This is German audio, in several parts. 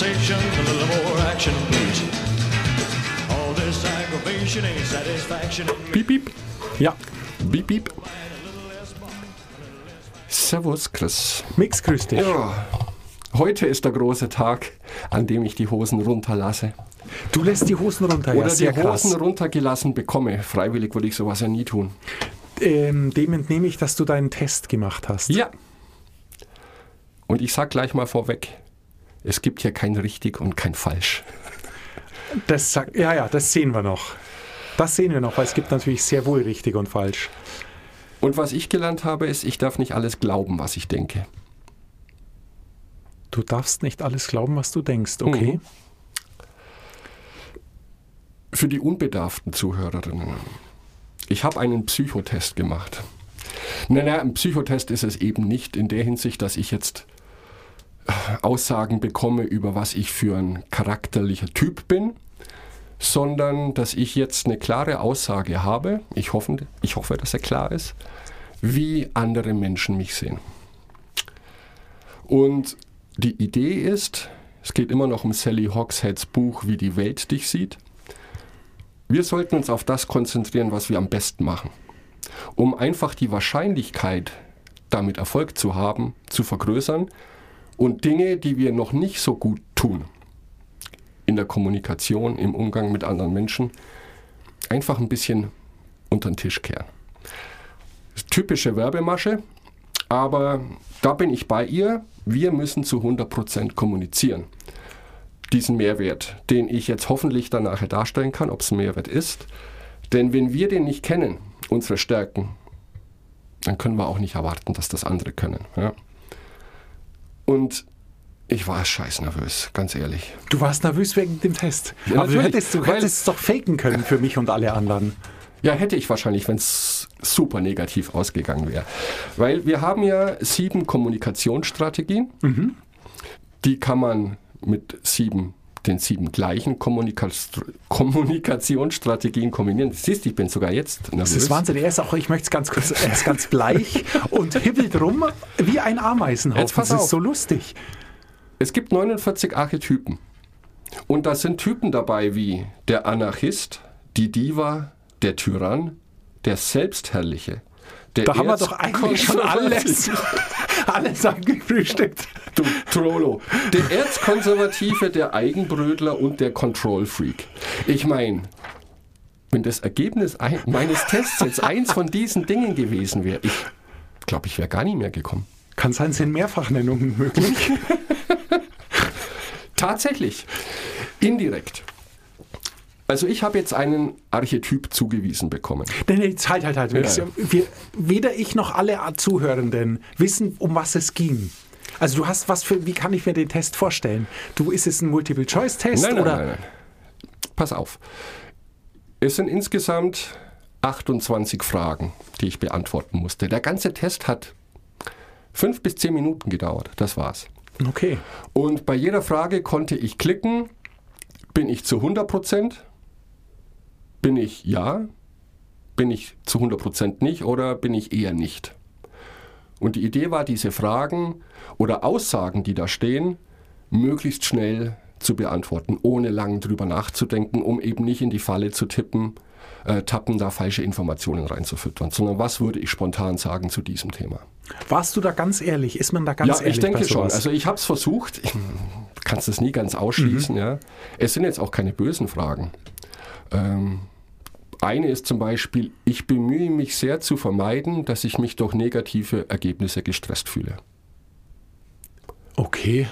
conversation, a little more action, please. All this aggravation ain't satisfaction. Piep, piep. Ja, Piep, piep. Servus, Chris. Mix, grüß dich. Ja, heute ist der große Tag, an dem ich die Hosen runterlasse. Du lässt die Hosen runter, ja, Oder die sehr krass. Hosen runtergelassen bekomme. Freiwillig würde ich sowas ja nie tun. Ähm, dem entnehme ich, dass du deinen Test gemacht hast. Ja. Und ich sag gleich mal vorweg, es gibt hier kein richtig und kein falsch. Das ja, ja, das sehen wir noch. Das sehen wir noch, weil es gibt natürlich sehr wohl richtig und falsch. Und was ich gelernt habe, ist, ich darf nicht alles glauben, was ich denke. Du darfst nicht alles glauben, was du denkst, okay? Mhm. Für die unbedarften Zuhörerinnen. Ich habe einen Psychotest gemacht. Naja, ein Psychotest ist es eben nicht in der Hinsicht, dass ich jetzt Aussagen bekomme, über was ich für ein charakterlicher Typ bin, sondern dass ich jetzt eine klare Aussage habe, ich hoffe, ich hoffe, dass er klar ist, wie andere Menschen mich sehen. Und die Idee ist, es geht immer noch um Sally Hawksheads Buch, wie die Welt dich sieht. Wir sollten uns auf das konzentrieren, was wir am besten machen, um einfach die Wahrscheinlichkeit, damit Erfolg zu haben, zu vergrößern und Dinge, die wir noch nicht so gut tun, in der Kommunikation, im Umgang mit anderen Menschen, einfach ein bisschen unter den Tisch kehren. Typische Werbemasche, aber da bin ich bei ihr. Wir müssen zu 100% kommunizieren. Diesen Mehrwert, den ich jetzt hoffentlich dann nachher darstellen kann, ob es ein Mehrwert ist. Denn wenn wir den nicht kennen, unsere Stärken, dann können wir auch nicht erwarten, dass das andere können. Ja? Und ich war scheiß nervös, ganz ehrlich. Du warst nervös wegen dem Test. Ja, Aber du natürlich, hättest, du weil- hättest es doch faken können für mich und alle anderen. Ja, hätte ich wahrscheinlich, wenn es super negativ ausgegangen wäre. Weil wir haben ja sieben Kommunikationsstrategien. Die kann man mit sieben, den sieben gleichen Kommunika Kommunikationsstrategien kombinieren. Siehst du, ich bin sogar jetzt nervös. Das ist Wahnsinn. Er ist auch, ich möchte es ganz kurz, er ist ganz bleich und hibbelt rum wie ein Ameisenhaufen. Das ist so lustig. Es gibt 49 Archetypen. Und da sind Typen dabei wie der Anarchist, die Diva, der Tyrann, der Selbstherrliche. Der Da haben wir doch eigentlich schon alles, alles abgefrühstückt. Du Trollo. Der Erzkonservative, der Eigenbrötler und der Control Freak. Ich meine, wenn das Ergebnis ein, meines Tests jetzt eins von diesen Dingen gewesen wäre, ich glaube, ich wäre gar nicht mehr gekommen. Kann sein, sind Mehrfachnennungen möglich. Tatsächlich. Indirekt. Also ich habe jetzt einen Archetyp zugewiesen bekommen. Nee, nee, halt, halt, halt. Ja. Wir, weder ich noch alle Zuhörenden wissen, um was es ging. Also du hast was für, wie kann ich mir den Test vorstellen? Du, ist es ein Multiple-Choice-Test Nein, nein, oder? nein, nein. Pass auf. Es sind insgesamt 28 Fragen, die ich beantworten musste. Der ganze Test hat fünf bis zehn Minuten gedauert. Das war's. Okay. Und bei jeder Frage konnte ich klicken, bin ich zu 100%, bin ich ja, bin ich zu 100% nicht oder bin ich eher nicht. Und die Idee war, diese Fragen oder Aussagen, die da stehen, möglichst schnell zu beantworten, ohne lang drüber nachzudenken, um eben nicht in die Falle zu tippen, äh, tappen, da falsche Informationen reinzufüttern, sondern was würde ich spontan sagen zu diesem Thema. Warst du da ganz ehrlich? Ist man da ganz Ja, ehrlich? ich denke schon. Also ich habe es versucht. Ich kann es nie ganz ausschließen. Ja. Es sind jetzt auch keine bösen Fragen. Ähm, eine ist zum Beispiel, ich bemühe mich sehr zu vermeiden, dass ich mich durch negative Ergebnisse gestresst fühle. okay.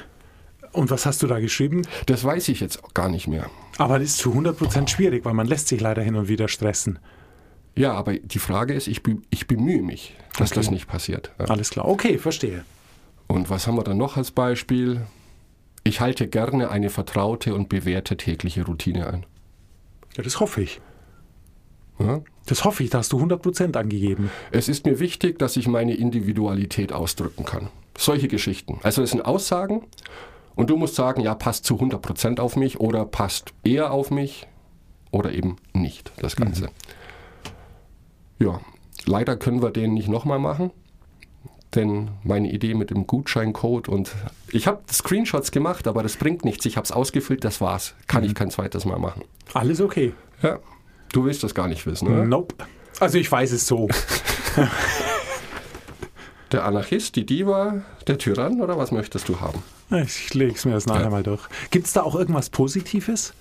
Und was hast du da geschrieben? Das weiß ich jetzt gar nicht mehr. Aber das ist zu 100% schwierig, weil man lässt sich leider hin und wieder stressen. Ja, aber die Frage ist, ich, ich bemühe mich, dass Okay. das nicht passiert. Ja. Alles klar. Okay, verstehe. Und was haben wir dann noch als Beispiel? Ich halte gerne eine vertraute und bewährte tägliche Routine ein. Ja, das hoffe ich. Ja? Das hoffe ich, da hast du 100% angegeben. Es ist mir wichtig, dass ich meine Individualität ausdrücken kann. Solche Geschichten. Also es sind Aussagen und du musst sagen, ja, passt zu 100% auf mich oder passt eher auf mich oder eben nicht, das Ganze. Ja, leider können wir den nicht nochmal machen. Denn meine Idee mit dem Gutscheincode und ich habe Screenshots gemacht, aber das bringt nichts. Ich habe es ausgefüllt, das war's. Kann ich kein zweites Mal machen. Alles okay. Ja, du willst das gar nicht wissen, oder? Nope. Also ich weiß es so. Der Anarchist, die Diva, der Tyrann oder was möchtest du haben? Ich lege es mir das nachher Ja. mal durch. Gibt es da auch irgendwas Positives?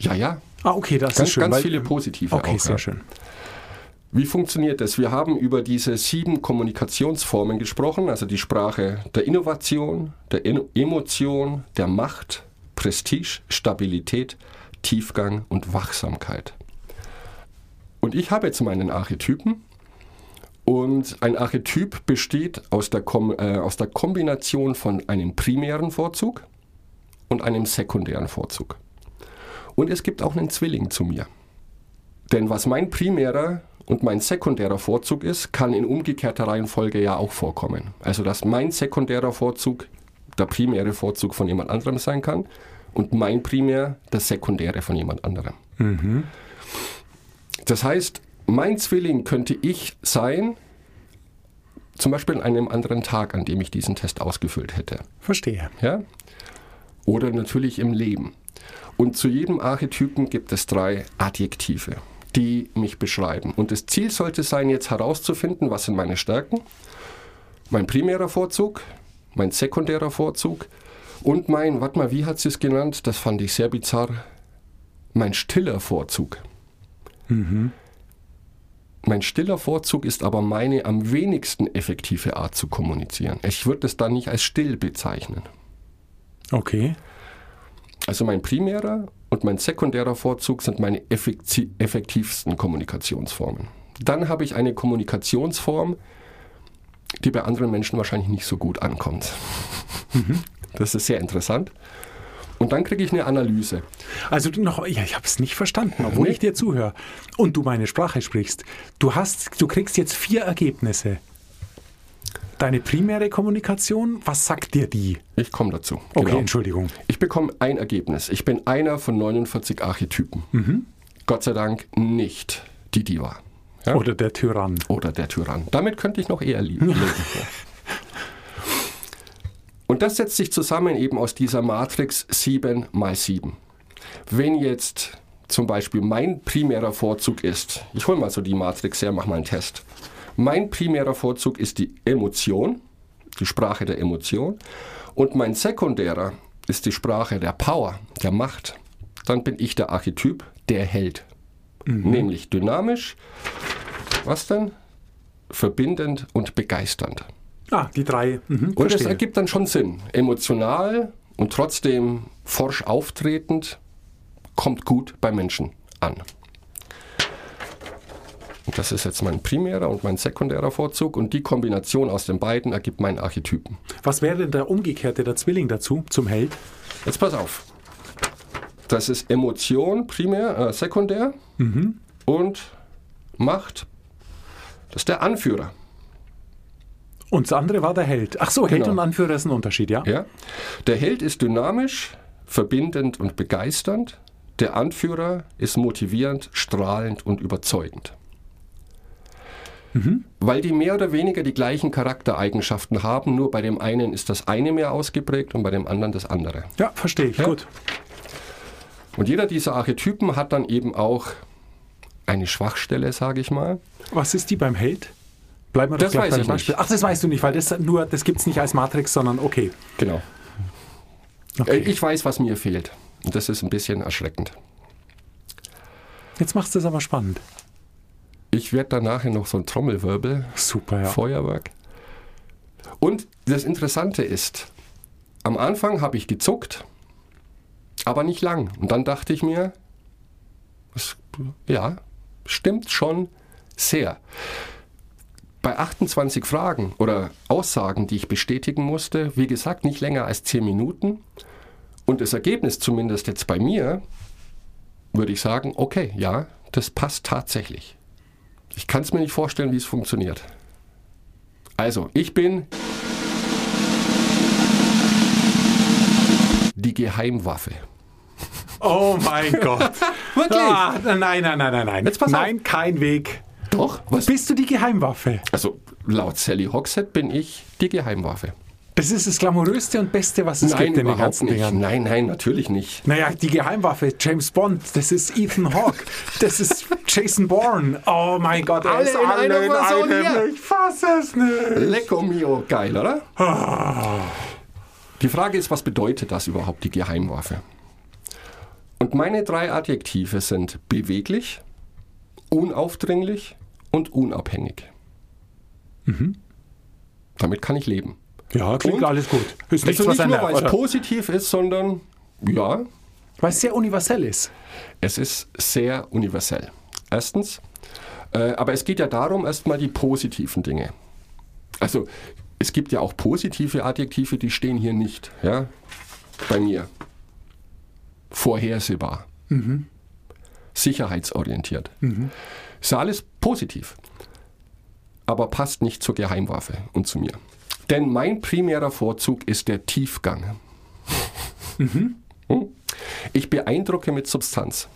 Ja, ja, Ah, okay, das ganz, ist schön. ganz viele positive Okay, auch. sehr ja. schön. Wie funktioniert das? Wir haben über diese sieben Kommunikationsformen gesprochen, also die Sprache der Innovation, der In Emotion, der Macht, Prestige, Stabilität, Tiefgang und Wachsamkeit. Und ich habe jetzt meinen Archetypen und ein Archetyp besteht aus der, Kom äh, aus der Kombination von einem primären Vorzug und einem sekundären Vorzug. Und es gibt auch einen Zwilling zu mir. Denn was mein primärer und mein sekundärer Vorzug ist, kann in umgekehrter Reihenfolge ja auch vorkommen. Also dass mein sekundärer Vorzug der primäre Vorzug von jemand anderem sein kann und mein primär der sekundäre von jemand anderem. Das heißt, mein Zwilling könnte ich sein, zum Beispiel an einem anderen Tag, an dem ich diesen Test ausgefüllt hätte. Verstehe. Ja? Oder natürlich im Leben. Und zu jedem Archetypen gibt es drei Adjektive, die mich beschreiben. Und das Ziel sollte sein, jetzt herauszufinden, was sind meine Stärken, mein primärer Vorzug, mein sekundärer Vorzug und mein, warte mal, wie hat sie es genannt? Das fand ich sehr bizarr. Mein stiller Vorzug. Mein stiller Vorzug ist aber meine am wenigsten effektive Art zu kommunizieren. Ich würde es dann nicht als still bezeichnen. Okay. Also mein primärer und mein sekundärer Vorzug sind meine effekti- effektivsten Kommunikationsformen. Dann habe ich eine Kommunikationsform, die bei anderen Menschen wahrscheinlich nicht so gut ankommt. Das ist sehr interessant. Und dann kriege ich eine Analyse. Also noch, ja, ich habe es nicht verstanden, obwohl Nee. ich dir zuhöre und du meine Sprache sprichst. Du hast, du kriegst jetzt vier Ergebnisse. Deine primäre Kommunikation, was sagt dir die? Ich komme dazu. Okay, Genau. Entschuldigung. Ich bekomme ein Ergebnis. Ich bin einer von 49 Archetypen. Gott sei Dank nicht die Diva. Ja? Oder der Tyrann. Oder der Tyrann. Damit könnte ich noch eher lieben. Und das setzt sich zusammen eben aus dieser Matrix 7 mal 7. Wenn jetzt zum Beispiel mein primärer Vorzug ist, ich hole mal so die Matrix her, mach mal einen Test. Mein primärer Vorzug ist die Emotion, die Sprache der Emotion. Und mein sekundärer ist die Sprache der Power, der Macht. Dann bin ich der Archetyp, der Held. Nämlich dynamisch, was denn? Verbindend und begeisternd. Ah, die drei. Mhm, Und verstehe. ergibt dann schon Sinn. Emotional und trotzdem forsch auftretend kommt gut bei Menschen an. Und das ist jetzt mein primärer und mein sekundärer Vorzug und die Kombination aus den beiden ergibt meinen Archetypen. Was wäre denn der umgekehrte, der Zwilling dazu, zum Held? Jetzt pass auf. Das ist Emotion primär, äh, sekundär und Macht. Das ist der Anführer. Und das andere war der Held. Ach so, Held Genau. und Anführer ist ein Unterschied, ja? Ja? Der Held ist dynamisch, verbindend und begeisternd. Der Anführer ist motivierend, strahlend und überzeugend. Weil die mehr oder weniger die gleichen Charaktereigenschaften haben, nur bei dem einen ist das eine mehr ausgeprägt und bei dem anderen das andere. Ja, verstehe ich. Ja. Gut. Und jeder dieser Archetypen hat dann eben auch eine Schwachstelle, sage ich mal. Was ist die beim Held? Bleiben wir doch Das gleich weiß beim ich Beispiel. nicht. Ach, das weißt du nicht, weil das nur, das gibt es nicht als Matrix, sondern okay. Genau. okay. Äh, Ich weiß, was mir fehlt. Und das ist ein bisschen erschreckend. Jetzt machst du es aber spannend. Ich werde dann nachher noch so ein Trommelwirbel Super, ja. Feuerwerk. Und das Interessante ist, am Anfang habe ich gezuckt, aber nicht lang. Und dann dachte ich mir, das, ja, stimmt schon sehr. Bei 28 Fragen oder Aussagen, die ich bestätigen musste, wie gesagt, nicht länger als 10 Minuten. Und das Ergebnis zumindest jetzt bei mir, würde ich sagen, okay, ja, das passt tatsächlich. Ich kann es mir nicht vorstellen, wie es funktioniert. Also, ich bin die Geheimwaffe. Oh mein Gott. Wirklich? Ah, nein, nein, nein, nein, nein. Jetzt pass auf. nein, kein Weg. Doch, was? Bist du die Geheimwaffe? Also laut Sally Hogshead bin ich die Geheimwaffe. Das ist das glamouröste und Beste, was es gibt in den ganzen nicht. Dingern. Nein, nein, natürlich nicht. Naja, die Geheimwaffe, James Bond, das ist Ethan Hawke, das ist Jason Bourne. Oh mein Gott, Alle ist in alle einer in Person einem. hier. Ich fasse es nicht. Lecco mio, geil, oder? Die Frage ist, was bedeutet das überhaupt, die Geheimwaffe? Und meine drei Adjektive sind beweglich, unaufdringlich und unabhängig. Damit kann ich leben. Ja, klingt Und? alles gut. Ist nichts, Also was nicht nur, weil es positiv ist, sondern ja, Weil es sehr universell ist. es ist sehr universell. Erstens, äh, aber es geht ja darum, erstmal die positiven Dinge. Also es gibt ja auch positive Adjektive, die stehen hier nicht, ja, bei mir. Vorhersehbar. Sicherheitsorientiert. Ist ja alles positiv. Aber passt nicht zur Geheimwaffe und zu mir. Denn mein primärer Vorzug ist der Tiefgang. Hm? Ich beeindrucke mit Substanz,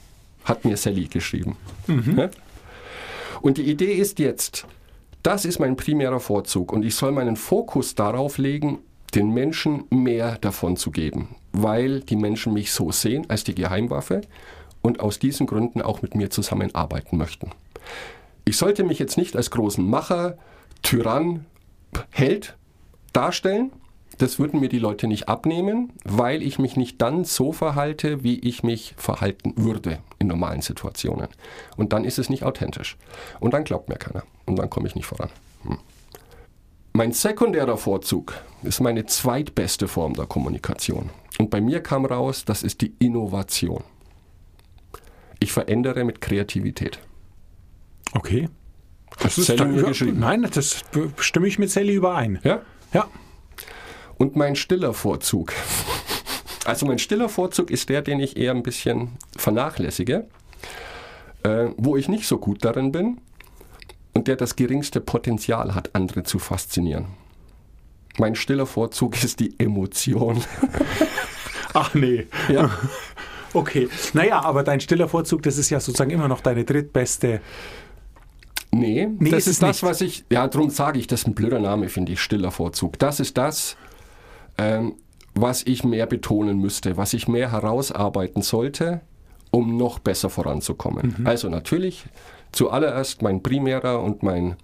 hat mir Sally geschrieben. Ja? Und die Idee ist jetzt, das ist mein primärer Vorzug und ich soll meinen Fokus darauf legen, den Menschen mehr davon zu geben, weil die Menschen mich so sehen als die Geheimwaffe und aus diesen Gründen auch mit mir zusammenarbeiten möchten. Ich sollte mich jetzt nicht als großen Macher, Tyrann, Held darstellen. Das würden mir die Leute nicht abnehmen, weil ich mich nicht dann so verhalte, wie ich mich verhalten würde in normalen Situationen. Und dann ist es nicht authentisch. Und dann glaubt mir keiner. Und dann komme ich nicht voran. Hm. Mein sekundärer Vorzug ist meine zweitbeste Form der Kommunikation. Und bei mir kam raus, das ist die Innovation. Ich verändere mit Kreativität. Okay. Das ist Sally mir geschrieben. Nein, das stimme ich mit Sally überein. Ja? Ja. Und mein stiller Vorzug. Also mein stiller Vorzug ist der, den ich eher ein bisschen vernachlässige, äh, wo ich nicht so gut darin bin und der das geringste Potenzial hat, andere zu faszinieren. Mein stiller Vorzug ist die Emotion. Ach nee. Ja. Okay. Naja, aber dein stiller Vorzug, das ist ja sozusagen immer noch deine drittbeste. Nee, Nee, das ist ist das, nicht. was ich, ja, darum sage ich, das ist ein blöder Name, finde ich, stiller Vorzug. Das ist das, ähm, was ich mehr betonen müsste, was ich mehr herausarbeiten sollte, um noch besser voranzukommen. Mhm. Also natürlich zuallererst mein primärer und mein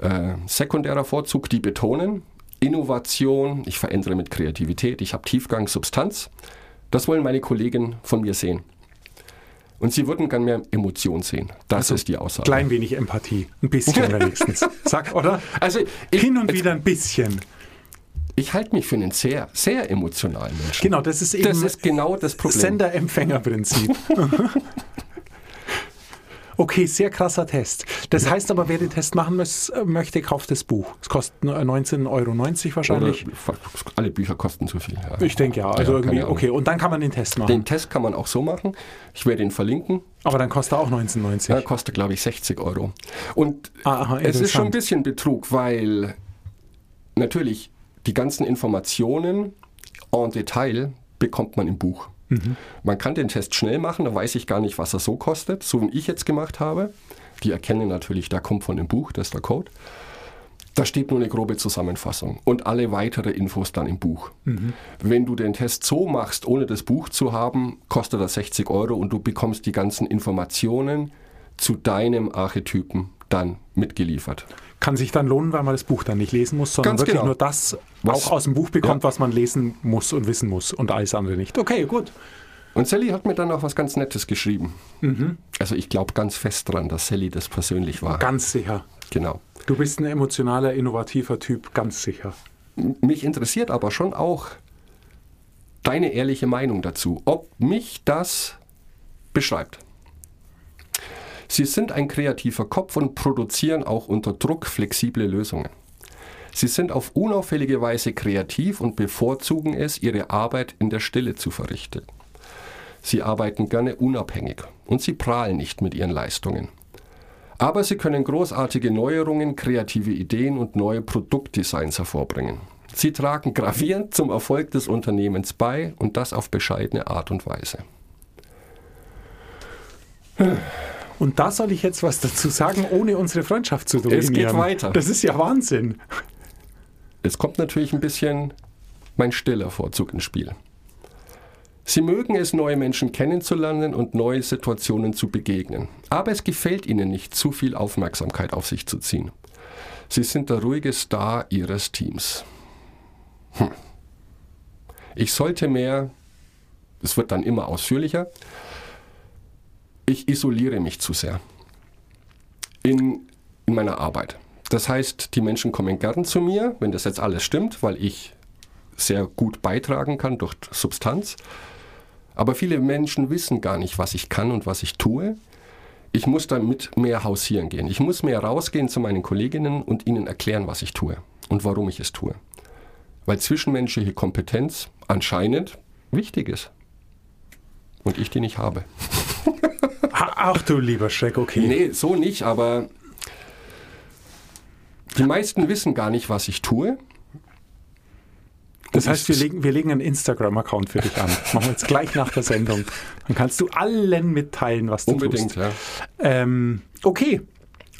äh, sekundärer Vorzug, die betonen. Innovation, ich verändere mit Kreativität, ich habe Tiefgang, Substanz. Das wollen meine Kollegen von mir sehen. Und sie würden gern mehr Emotion sehen. Das ist die Aussage. Klein wenig Empathie. Ein bisschen wenigstens. Sag, oder? Also ich, Hin und wieder ein bisschen. ich halte mich für einen sehr, sehr emotionalen Menschen. Genau, das ist eben Das ist genau das Problem. Sender-Empfänger-Prinzip. Okay, sehr krasser Test. Das heißt aber, wer den Test machen muss, möchte, kauft das Buch. Es kostet 19,90 Euro wahrscheinlich. Oder alle Bücher kosten zu viel. Ja. Ich denke ja. Also Ja, irgendwie, okay. Und dann kann man den Test machen. Den Test kann man auch so machen. Ich werde ihn verlinken. aber dann kostet er auch 19,90. Ja, kostet, glaube ich, 60 Euro. Und Ah, aha, es ist schon ein bisschen Betrug, weil natürlich die ganzen Informationen en Detail bekommt man im Buch. Mhm. Man kann den Test schnell machen, da weiß ich gar nicht, was er so kostet, so wie ich jetzt gemacht habe. Die erkennen natürlich, der kommt von dem Buch, das ist der Code. Da steht nur eine grobe Zusammenfassung und alle weitere Infos dann im Buch. Mhm. Wenn du den Test so machst, ohne das Buch zu haben, kostet das 60 Euro und du bekommst die ganzen Informationen zu deinem Archetypen dann mitgeliefert. Kann sich dann lohnen, weil man das Buch dann nicht lesen muss, sondern Ganz wirklich genau. nur das Was- auch aus dem Buch bekommt, Ja. was man lesen muss und wissen muss und alles andere nicht. Okay, gut. Und Sally hat mir dann auch was ganz Nettes geschrieben. Mhm. Also ich glaube ganz fest dran, dass Sally das persönlich war. Ganz sicher. Genau. Du bist ein emotionaler, innovativer Typ, ganz sicher. Mich interessiert aber schon auch deine ehrliche Meinung dazu, ob mich das beschreibt. Sie sind ein kreativer Kopf und produzieren auch unter Druck flexible Lösungen. Sie sind auf unauffällige Weise kreativ und bevorzugen es, ihre Arbeit in der Stille zu verrichten. Sie arbeiten gerne unabhängig und sie prahlen nicht mit ihren Leistungen. Aber sie können großartige Neuerungen, kreative Ideen und neue Produktdesigns hervorbringen. Sie tragen gravierend zum Erfolg des Unternehmens bei und das auf bescheidene Art und Weise. Und da soll ich jetzt was dazu sagen, ohne unsere Freundschaft zu ruinieren. Es geht weiter. Das ist ja Wahnsinn. Es kommt natürlich ein bisschen mein stiller Vorzug ins Spiel. Sie mögen es, neue Menschen kennenzulernen und neue Situationen zu begegnen. Aber es gefällt ihnen nicht, zu viel Aufmerksamkeit auf sich zu ziehen. Sie sind der ruhige Star ihres Teams. Hm. Ich sollte mehr, es wird dann immer ausführlicher, ich isoliere mich zu sehr in, in meiner Arbeit. Das heißt, die Menschen kommen gern zu mir, wenn das jetzt alles stimmt, weil ich sehr gut beitragen kann durch Substanz. Aber viele Menschen wissen gar nicht, was ich kann und was ich tue. Ich muss damit mehr hausieren gehen. Ich muss mehr rausgehen zu meinen Kolleginnen und ihnen erklären, was ich tue und warum ich es tue. Weil zwischenmenschliche Kompetenz anscheinend wichtig ist. Und ich die nicht habe. Ach du lieber Schreck, okay. Nee, so nicht, aber die meisten wissen gar nicht, was ich tue. Das Und heißt, wir legen, wir legen einen Instagram-Account für dich an. Machen wir jetzt gleich nach der Sendung. Dann kannst du allen mitteilen, was du Unbedingt, tust. ja. Ähm, okay,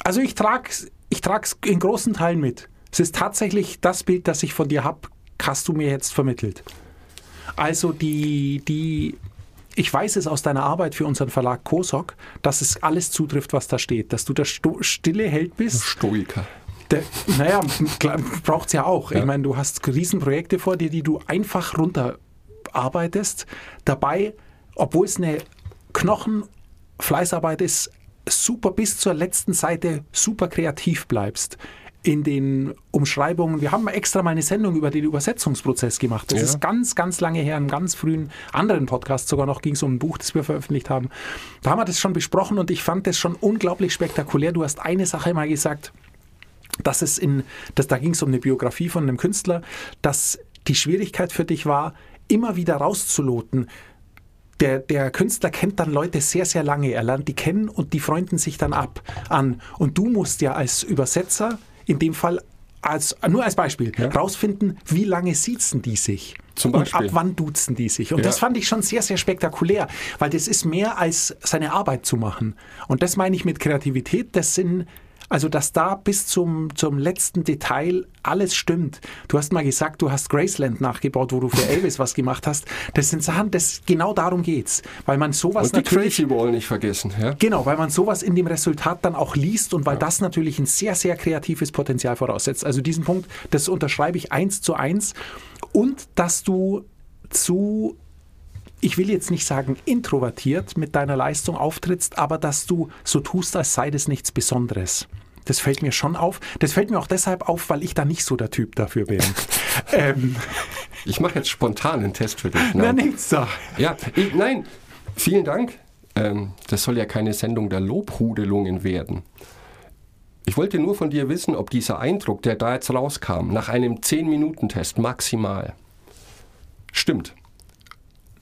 also ich trage es ich trag's in großen Teilen mit. Es ist tatsächlich das Bild, das ich von dir habe, hast du mir jetzt vermittelt. Also die, die, ich weiß es aus deiner Arbeit für unseren Verlag Kosok, dass es alles zutrifft, was da steht. Dass du der Sto stille Held bist. Stoiker. Der, naja, braucht es ja auch. Ich Ja. meine, du hast Riesenprojekte vor dir, die du einfach runterarbeitest. Dabei, obwohl es eine Knochenfleißarbeit ist, super bis zur letzten Seite super kreativ bleibst. In den Umschreibungen. Wir haben extra mal eine Sendung über den Übersetzungsprozess gemacht. Das Ja. ist ganz, ganz lange her, in einem ganz frühen anderen Podcast sogar noch ging es um ein Buch, das wir veröffentlicht haben. Da haben wir das schon besprochen und ich fand das schon unglaublich spektakulär. Du hast eine Sache mal gesagt, dass es in, dass, da ging es um eine Biografie von einem Künstler, dass die Schwierigkeit für dich war, immer wieder rauszuloten. Der, der Künstler kennt dann Leute sehr, sehr lange. Er lernt die kennen und die freunden sich dann ab an. Und du musst ja als Übersetzer in dem Fall als, nur als Beispiel rausfinden, wie lange siezen die sich. Zum Und ab Beispiel. wann duzen die sich? Und Ja. das fand ich schon sehr, sehr spektakulär, weil das ist mehr als seine Arbeit zu machen. Und das meine ich mit Kreativität. Das sind, also dass da bis zum, zum letzten Detail alles stimmt. Du hast mal gesagt, du hast Graceland nachgebaut, wo du für Elvis was gemacht hast. Das sind Sachen, das, genau darum geht's. Weil man sowas Und die natürlich. Crazy Wall nicht vergessen. Ja? Genau, weil man sowas in dem Resultat dann auch liest und weil das natürlich ein sehr, sehr kreatives Potenzial voraussetzt. Also diesen Punkt, das unterschreibe ich eins zu eins. Und dass du zu, ich will jetzt nicht sagen introvertiert mit deiner Leistung auftrittst, aber dass du so tust, als sei das nichts Besonderes. Das fällt mir schon auf. Das fällt mir auch deshalb auf, weil ich da nicht so der Typ dafür bin. ähm, Ich mache jetzt spontan einen Test für dich. na, Nein. nichts da. Ja, ich, nein, vielen Dank. Ähm, das soll ja keine Sendung der Lobhudelungen werden. Ich wollte nur von dir wissen, ob dieser Eindruck, der da jetzt rauskam, nach einem 10-Minuten-Test maximal, stimmt.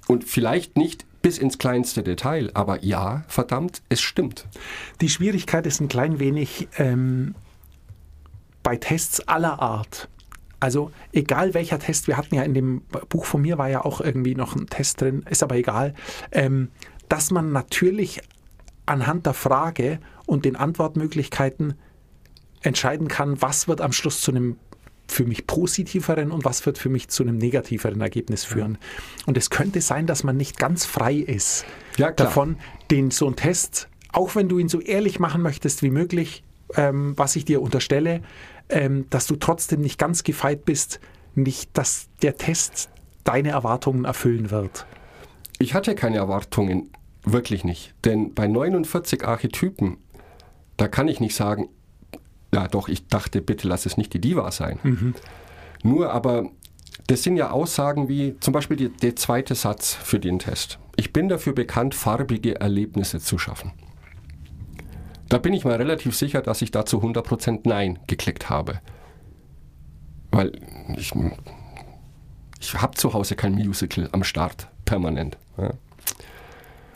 Und vielleicht nicht bis ins kleinste Detail, aber ja, verdammt, es stimmt. Die Schwierigkeit ist ein klein wenig ähm, bei Tests aller Art. Also egal welcher Test, wir hatten ja in dem Buch von mir war ja auch irgendwie noch ein Test drin, ist aber egal, ähm, dass man natürlich anhand der Frage und den Antwortmöglichkeiten entscheiden kann, was wird am Schluss zu einem für mich positiveren und was wird für mich zu einem negativeren Ergebnis führen. Und es könnte sein, dass man nicht ganz frei ist Ja, davon, den so einen Test, auch wenn du ihn so ehrlich machen möchtest wie möglich, ähm, was ich dir unterstelle, ähm, dass du trotzdem nicht ganz gefeit bist, nicht, dass der Test deine Erwartungen erfüllen wird. Ich hatte keine Erwartungen, wirklich nicht. Denn bei 49 Archetypen, da kann ich nicht sagen, ja doch, ich dachte, bitte lass es nicht die Diva sein. Nur aber, das sind ja Aussagen wie zum Beispiel die, der zweite Satz für den Test. Ich bin dafür bekannt, farbige Erlebnisse zu schaffen. Da bin ich mal relativ sicher, dass ich dazu 100% Nein geklickt habe. Weil ich, ich habe zu Hause kein Musical am Start, permanent. Ja.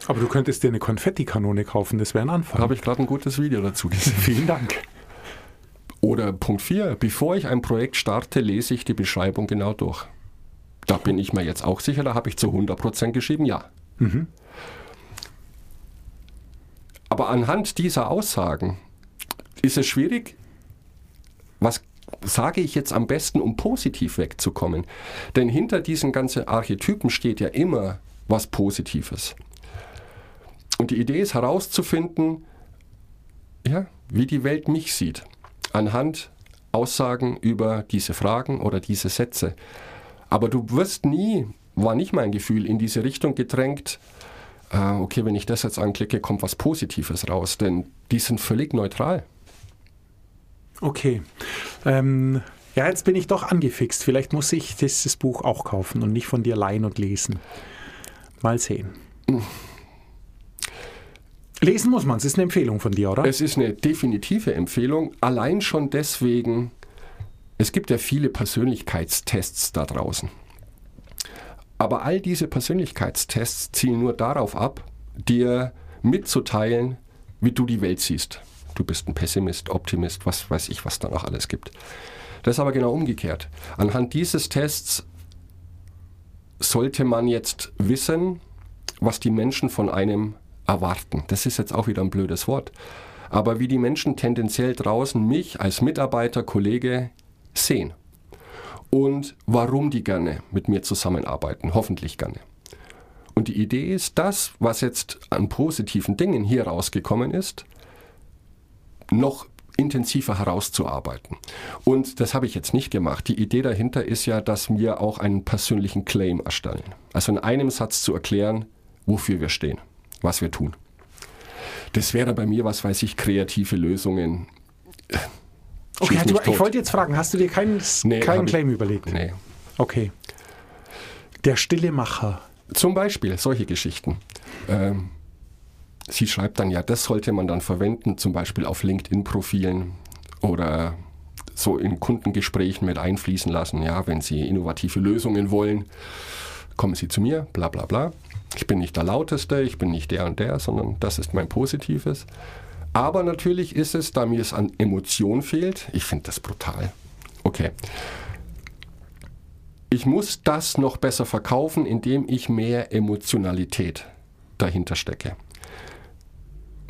Aber du könntest dir eine Konfettikanone kaufen, das wäre ein Da Anfang. habe ich gerade ein gutes Video dazu gesehen. Vielen Dank. Oder Punkt 4. Bevor ich ein Projekt starte, lese ich die Beschreibung genau durch. Da bin ich mir jetzt auch sicher, da habe ich zu 100% geschrieben, ja. Aber anhand dieser Aussagen ist es schwierig, was sage ich jetzt am besten, um positiv wegzukommen? Denn hinter diesen ganzen Archetypen steht ja immer was Positives. Und die Idee ist herauszufinden, ja, wie die Welt mich sieht, anhand Aussagen über diese Fragen oder diese Sätze. Aber du wirst nie, war nicht mein Gefühl, in diese Richtung gedrängt, äh, okay, wenn ich das jetzt anklicke, kommt was Positives raus, denn die sind völlig neutral. Okay. Ähm, ja, jetzt bin ich doch angefixt. Vielleicht muss ich dieses Buch auch kaufen und nicht von dir leihen und lesen. Mal sehen. Lesen muss man, es ist eine Empfehlung von dir, oder? Es ist eine definitive Empfehlung, allein schon deswegen, es gibt ja viele Persönlichkeitstests da draußen. Aber all diese Persönlichkeitstests zielen nur darauf ab, dir mitzuteilen, wie du die Welt siehst. Du bist ein Pessimist, Optimist, was weiß ich, was da noch alles gibt. Das ist aber genau umgekehrt. Anhand dieses Tests sollte man jetzt wissen, was die Menschen von einem erwarten. Das ist jetzt auch wieder ein blödes Wort. Aber wie die Menschen tendenziell draußen mich als Mitarbeiter, Kollege sehen. Und warum die gerne mit mir zusammenarbeiten. Hoffentlich gerne. Und die Idee ist, das, was jetzt an positiven Dingen hier rausgekommen ist, noch intensiver herauszuarbeiten. Und das habe ich jetzt nicht gemacht. Die Idee dahinter ist ja, dass wir auch einen persönlichen Claim erstellen. Also in einem Satz zu erklären, wofür wir stehen, was wir tun. Das wäre bei mir, was weiß ich, kreative Lösungen. Okay, Schieß du, ich wollte jetzt fragen, hast du dir keinen, Nee, keinen hab ich- Claim überlegt? Nee. Okay. Der stille Macher. Zum Beispiel solche Geschichten. Ähm, sie schreibt dann ja, das sollte man dann verwenden, zum Beispiel auf LinkedIn-Profilen oder so in Kundengesprächen mit einfließen lassen. Ja, wenn Sie innovative Lösungen wollen, kommen Sie zu mir, bla bla bla. Ich bin nicht der Lauteste, ich bin nicht der und der, sondern das ist mein Positives. Aber natürlich ist es, da mir es an Emotion fehlt, ich finde das brutal. Okay. Ich muss das noch besser verkaufen, indem ich mehr Emotionalität dahinter stecke.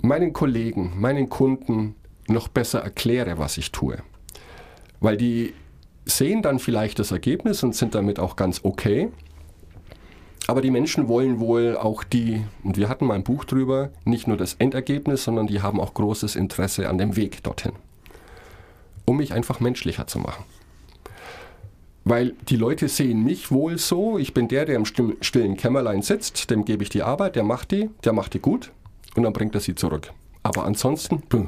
Meinen Kollegen, meinen Kunden noch besser erkläre, was ich tue. Weil die sehen dann vielleicht das Ergebnis und sind damit auch ganz okay. Aber die Menschen wollen wohl auch die, und wir hatten mal ein Buch drüber, nicht nur das Endergebnis, sondern die haben auch großes Interesse an dem Weg dorthin. Um mich einfach menschlicher zu machen. Weil die Leute sehen mich wohl so, ich bin der, der im still- stillen Kämmerlein sitzt, dem gebe ich die Arbeit, der macht die, der macht die gut und dann bringt er sie zurück. Aber ansonsten, puh.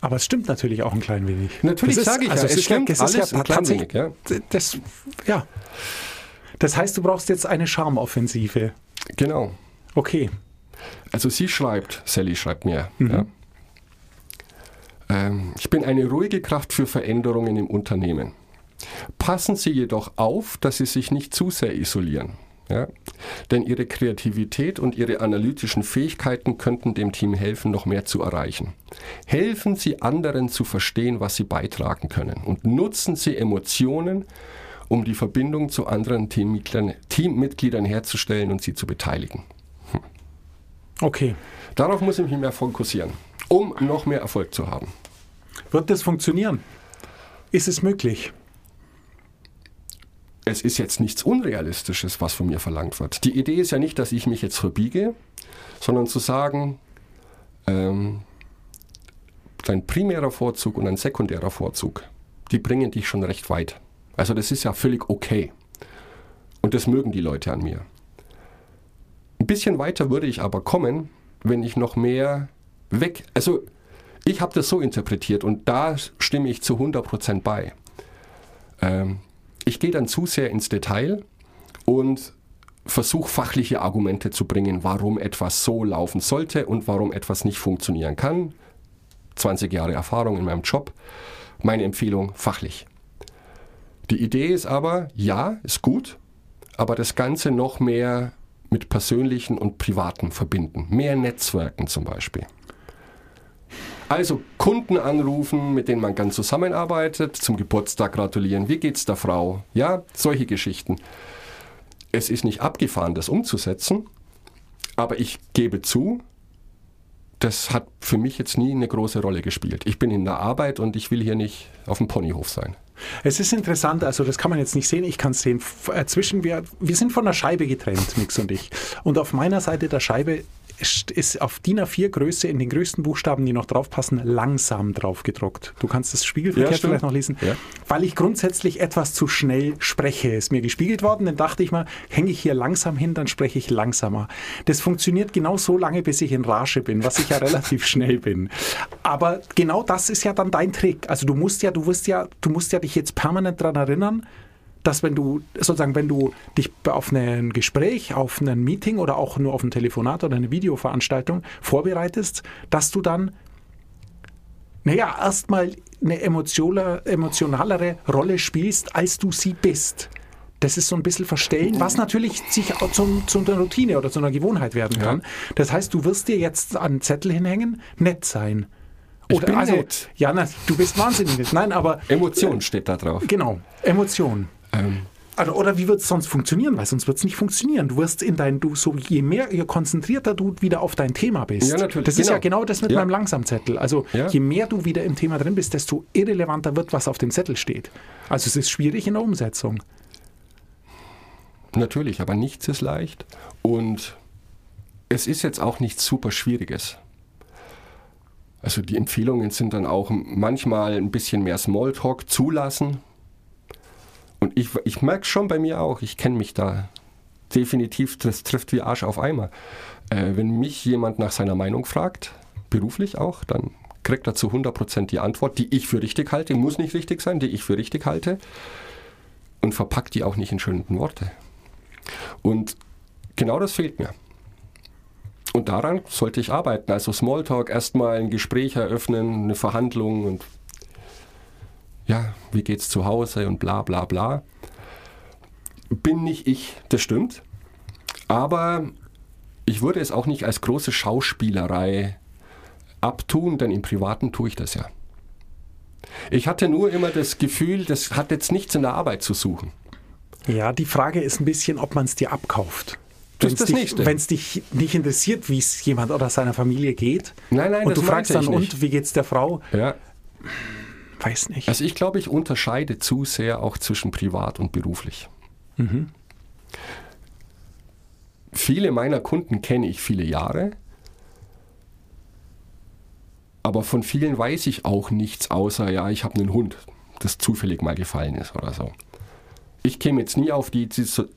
Aber es stimmt natürlich auch ein klein wenig. Natürlich sage ich also ja, es es ist ja- stimmt es ist ja alles ein klein wenig, ja. Das, ja. Das heißt, du brauchst jetzt eine Charmoffensive. Genau. Okay. Also sie schreibt, Sally schreibt mir, ja. ähm, ich bin eine ruhige Kraft für Veränderungen im Unternehmen. Passen Sie jedoch auf, dass Sie sich nicht zu sehr isolieren. Ja? Denn Ihre Kreativität und Ihre analytischen Fähigkeiten könnten dem Team helfen, noch mehr zu erreichen. Helfen Sie anderen zu verstehen, was sie beitragen können und nutzen Sie Emotionen, um die Verbindung zu anderen Teammitgliedern, Teammitgliedern herzustellen und sie zu beteiligen. Okay. Darauf muss ich mich mehr fokussieren, um noch mehr Erfolg zu haben. Wird das funktionieren? Ist es möglich? Es ist jetzt nichts Unrealistisches, was von mir verlangt wird. Die Idee ist ja nicht, dass ich mich jetzt verbiege, sondern zu sagen, ähm, ein primärer Vorzug und ein sekundärer Vorzug, die bringen dich schon recht weit. Also das ist ja völlig okay. Und das mögen die Leute an mir. Ein bisschen weiter würde ich aber kommen, wenn ich noch mehr weg. Also ich habe das so interpretiert und da stimme ich zu 100% bei. Ähm, ich gehe dann zu sehr ins Detail und versuche fachliche Argumente zu bringen, warum etwas so laufen sollte und warum etwas nicht funktionieren kann. 20 Jahre Erfahrung in meinem Job. Meine Empfehlung fachlich. Die Idee ist aber, ja, ist gut, aber das Ganze noch mehr mit persönlichen und privaten verbinden. Mehr Netzwerken zum Beispiel. Also Kunden anrufen, mit denen man ganz zusammenarbeitet, zum Geburtstag gratulieren, wie geht's der Frau? Ja, solche Geschichten. Es ist nicht abgefahren, das umzusetzen, aber ich gebe zu, das hat für mich jetzt nie eine große Rolle gespielt. Ich bin in der Arbeit und ich will hier nicht auf dem Ponyhof sein. Es ist interessant, also das kann man jetzt nicht sehen, ich kann es sehen. Äh, Zwischen wir, wir sind von der Scheibe getrennt, Mix und ich. Und auf meiner Seite der Scheibe ist ist auf DIN A4 Größe in den größten Buchstaben, die noch draufpassen, langsam drauf gedruckt. Du kannst das Spiegelverkehr Ja, vielleicht noch lesen. Ja. Weil ich grundsätzlich etwas zu schnell spreche. Ist mir gespiegelt worden, dann dachte ich mal, hänge ich hier langsam hin, dann spreche ich langsamer. Das funktioniert genau so lange, bis ich in Rage bin, was ich ja relativ schnell bin. Aber genau das ist ja dann dein Trick. Also du musst ja, du wirst ja, du musst ja dich jetzt permanent daran erinnern, dass wenn du sozusagen, wenn du dich auf ein Gespräch, auf ein Meeting oder auch nur auf ein Telefonat oder eine Videoveranstaltung vorbereitest, dass du dann naja, erstmal eine emotionale, emotionalere Rolle spielst, als du sie bist. Das ist so ein bisschen verstellen, was natürlich sich zum, zu einer Routine oder zu einer Gewohnheit werden kann. Das heißt, du wirst dir jetzt einen Zettel hinhängen, nett sein. Ich bin also, nett. Ja, na, du bist wahnsinnig nett. Nein, aber Emotion steht da drauf. genau, Emotion. Ähm, Also, oder wie wird es sonst funktionieren? Weil sonst wird es nicht funktionieren. Du wirst in dein, du so je mehr, je konzentrierter du wieder auf dein Thema bist. Ja, natürlich, Das ist ja genau. genau das mit Ja. meinem Langsamzettel. Also Ja. je mehr du wieder im Thema drin bist, desto irrelevanter wird, was auf dem Zettel steht. Also es ist schwierig in der Umsetzung. Natürlich, aber nichts ist leicht. Und es ist jetzt auch nichts super Schwieriges. Also die Empfehlungen sind dann auch manchmal ein bisschen mehr Smalltalk zulassen. Und ich, ich merke schon bei mir auch, ich kenne mich da definitiv, das trifft wie Arsch auf Eimer. Äh, wenn mich jemand nach seiner Meinung fragt, beruflich auch, dann kriegt er zu 100% die Antwort, die ich für richtig halte, muss nicht richtig sein, die ich für richtig halte und verpackt die auch nicht in schönen Worte. Und genau das fehlt mir. Und daran sollte ich arbeiten. Also Smalltalk, erstmal ein Gespräch eröffnen, eine Verhandlung und ja, wie geht's zu Hause und bla bla bla. Bin nicht ich, das stimmt. Aber ich würde es auch nicht als große Schauspielerei abtun, denn im Privaten tue ich das ja. Ich hatte nur immer das Gefühl, das hat jetzt nichts in der Arbeit zu suchen. Ja, die Frage ist ein bisschen, ob man es dir abkauft. Dich. Wenn es dich nicht interessiert, wie es jemand oder seiner Familie geht, Nein, nein, und das du fragst dann, und wie geht's der Frau? Ja, Weiß nicht. Also ich glaube, ich unterscheide zu sehr auch zwischen privat und beruflich. Viele meiner Kunden kenne ich viele Jahre, aber von vielen weiß ich auch nichts, außer ja, ich habe einen Hund, das zufällig mal gefallen ist oder so. Ich käme jetzt nie auf die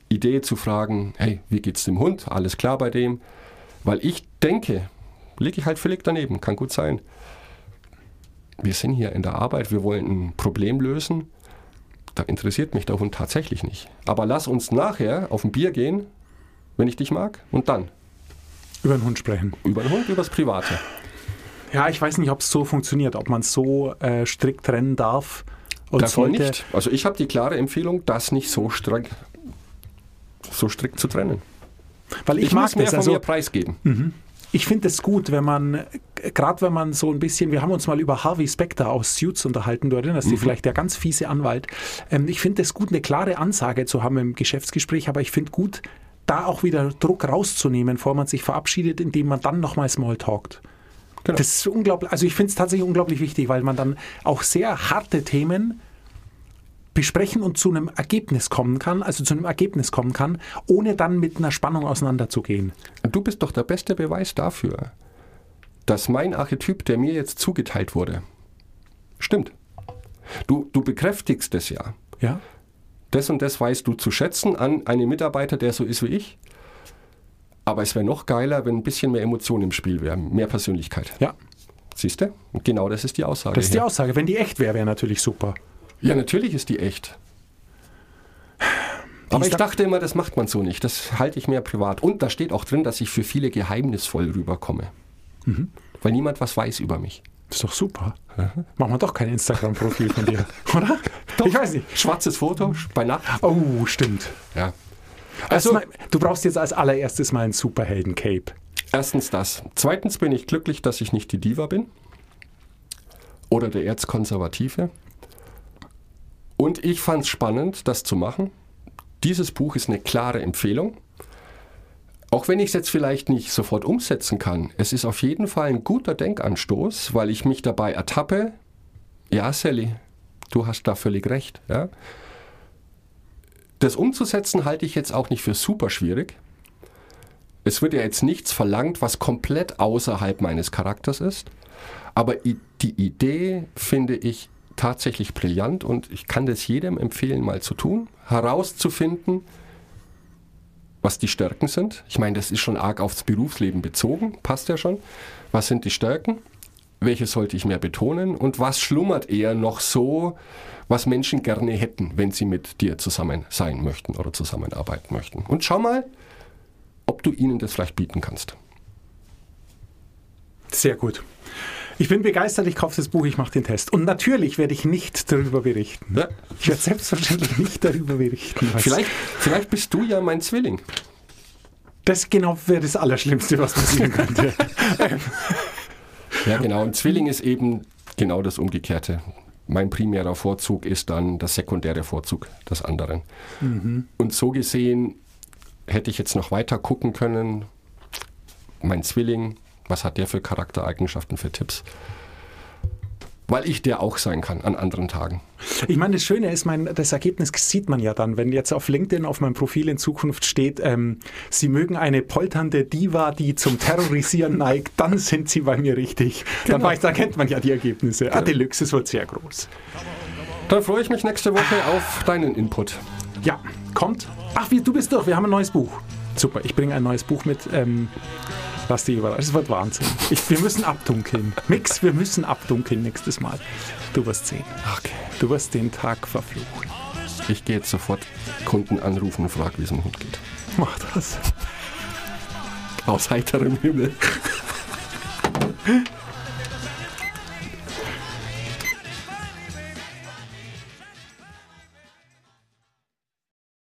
Idee zu fragen, hey, wie geht's dem Hund? Alles klar bei dem? Weil ich denke, liege ich halt völlig daneben, kann gut sein wir sind hier in der Arbeit, wir wollen ein Problem lösen, da interessiert mich der Hund tatsächlich nicht. Aber lass uns nachher auf ein Bier gehen, wenn ich dich mag, und dann Über den Hund sprechen. über den Hund, übers Private. Ja, ich weiß nicht, ob es so funktioniert, ob man es so äh, strikt trennen darf. Und man sollte, nicht. Also ich habe die klare Empfehlung, das nicht so strikt, so strikt zu trennen. Weil ich, Ich, mag muss mehr das. von Also, mir preisgeben. Ich finde es gut, wenn man, gerade wenn man so ein bisschen, wir haben uns mal über Harvey Specter aus Suits unterhalten, du erinnerst dich vielleicht, der ganz fiese Anwalt. Ähm, ich finde es gut, eine klare Ansage zu haben im Geschäftsgespräch, aber ich finde gut, da auch wieder Druck rauszunehmen, bevor man sich verabschiedet, indem man dann nochmal Smalltalkt. Genau. Das ist unglaublich, also ich finde es tatsächlich unglaublich wichtig, weil man dann auch sehr harte Themen besprechen und zu einem Ergebnis kommen kann, also zu einem Ergebnis kommen kann, ohne dann mit einer Spannung auseinanderzugehen. Du bist doch der beste Beweis dafür, dass mein Archetyp, der mir jetzt zugeteilt wurde, stimmt. Du, du bekräftigst es ja. Ja? das und das weißt du zu schätzen an einen Mitarbeiter, der so ist wie ich. Aber es wäre noch geiler, wenn ein bisschen mehr Emotion im Spiel wäre, mehr Persönlichkeit. Ja. Siehst du? Genau das ist die Aussage. Das ist die hier. Aussage. Wenn die echt wäre, wäre natürlich super. Ja, natürlich ist die echt. Aber ich da- dachte immer, das macht man so nicht. Das halte ich mehr privat. Und da steht auch drin, dass ich für viele geheimnisvoll rüberkomme. Mhm. Weil niemand was weiß über mich. Das ist doch super. Machen wir doch kein Instagram-Profil von dir, oder? Ich weiß nicht. Schwarzes Foto bei Nacht. Oh, stimmt. Ja. Also, Also, du brauchst jetzt als allererstes mal einen Superhelden-Cape. Erstens das. Zweitens bin ich glücklich, dass ich nicht die Diva bin. Oder der Erzkonservative. Und ich fand es spannend, das zu machen. Dieses Buch ist eine klare Empfehlung. auch wenn ich es jetzt vielleicht nicht sofort umsetzen kann, es ist auf jeden Fall ein guter Denkanstoß, weil ich mich dabei ertappe, ja, Sally, du hast da völlig recht. Ja? Das umzusetzen halte ich jetzt auch nicht für super schwierig. Es wird ja jetzt nichts verlangt, was komplett außerhalb meines Charakters ist. Aber die Idee finde ich tatsächlich brillant und ich kann das jedem empfehlen, mal zu tun, herauszufinden, was die Stärken sind. Ich meine, das ist schon arg aufs Berufsleben bezogen, passt ja schon. Was sind die Stärken? Welche sollte ich mehr betonen? Und was schlummert eher noch so, was Menschen gerne hätten, wenn sie mit dir zusammen sein möchten oder zusammenarbeiten möchten? Und schau mal, ob du ihnen das vielleicht bieten kannst. Sehr gut. Ich bin begeistert, ich kaufe das Buch, ich mache den Test. Und natürlich werde ich nicht darüber berichten. Ja. Ich werde selbstverständlich nicht darüber berichten. Vielleicht, vielleicht bist du ja mein Zwilling. Das genau wäre das Allerschlimmste, was passieren könnte. ja, genau. Ein Zwilling ist eben genau das Umgekehrte. Mein primärer Vorzug ist dann der sekundäre Vorzug des anderen. Mhm. Und so gesehen hätte ich jetzt noch weiter gucken können. Mein Zwilling was hat der für Charaktereigenschaften, für Tipps? Weil ich der auch sein kann an anderen Tagen. Ich meine, das Schöne ist, mein, das Ergebnis sieht man ja dann, wenn jetzt auf LinkedIn auf meinem Profil in Zukunft steht, ähm, Sie mögen eine polternde Diva, die zum Terrorisieren neigt, dann sind Sie bei mir richtig. Genau. Dann, ich, dann kennt man ja die Ergebnisse. Genau. Ah, Deluxe, es wird sehr groß. Dann freue ich mich nächste Woche auf deinen Input. Ja, kommt. Ach, wie, du bist doch, wir haben ein neues Buch. Super, ich bringe ein neues Buch mit. Ähm, Lass dich überraschen. Es wird Wahnsinn. Ich, wir müssen abdunkeln. Mix, wir müssen abdunkeln nächstes Mal. Du wirst sehen. Okay. Du wirst den Tag verfluchen. Ich gehe jetzt sofort Kunden anrufen und frage, wie es dem Hund geht. Mach das. Aus heiterem Himmel.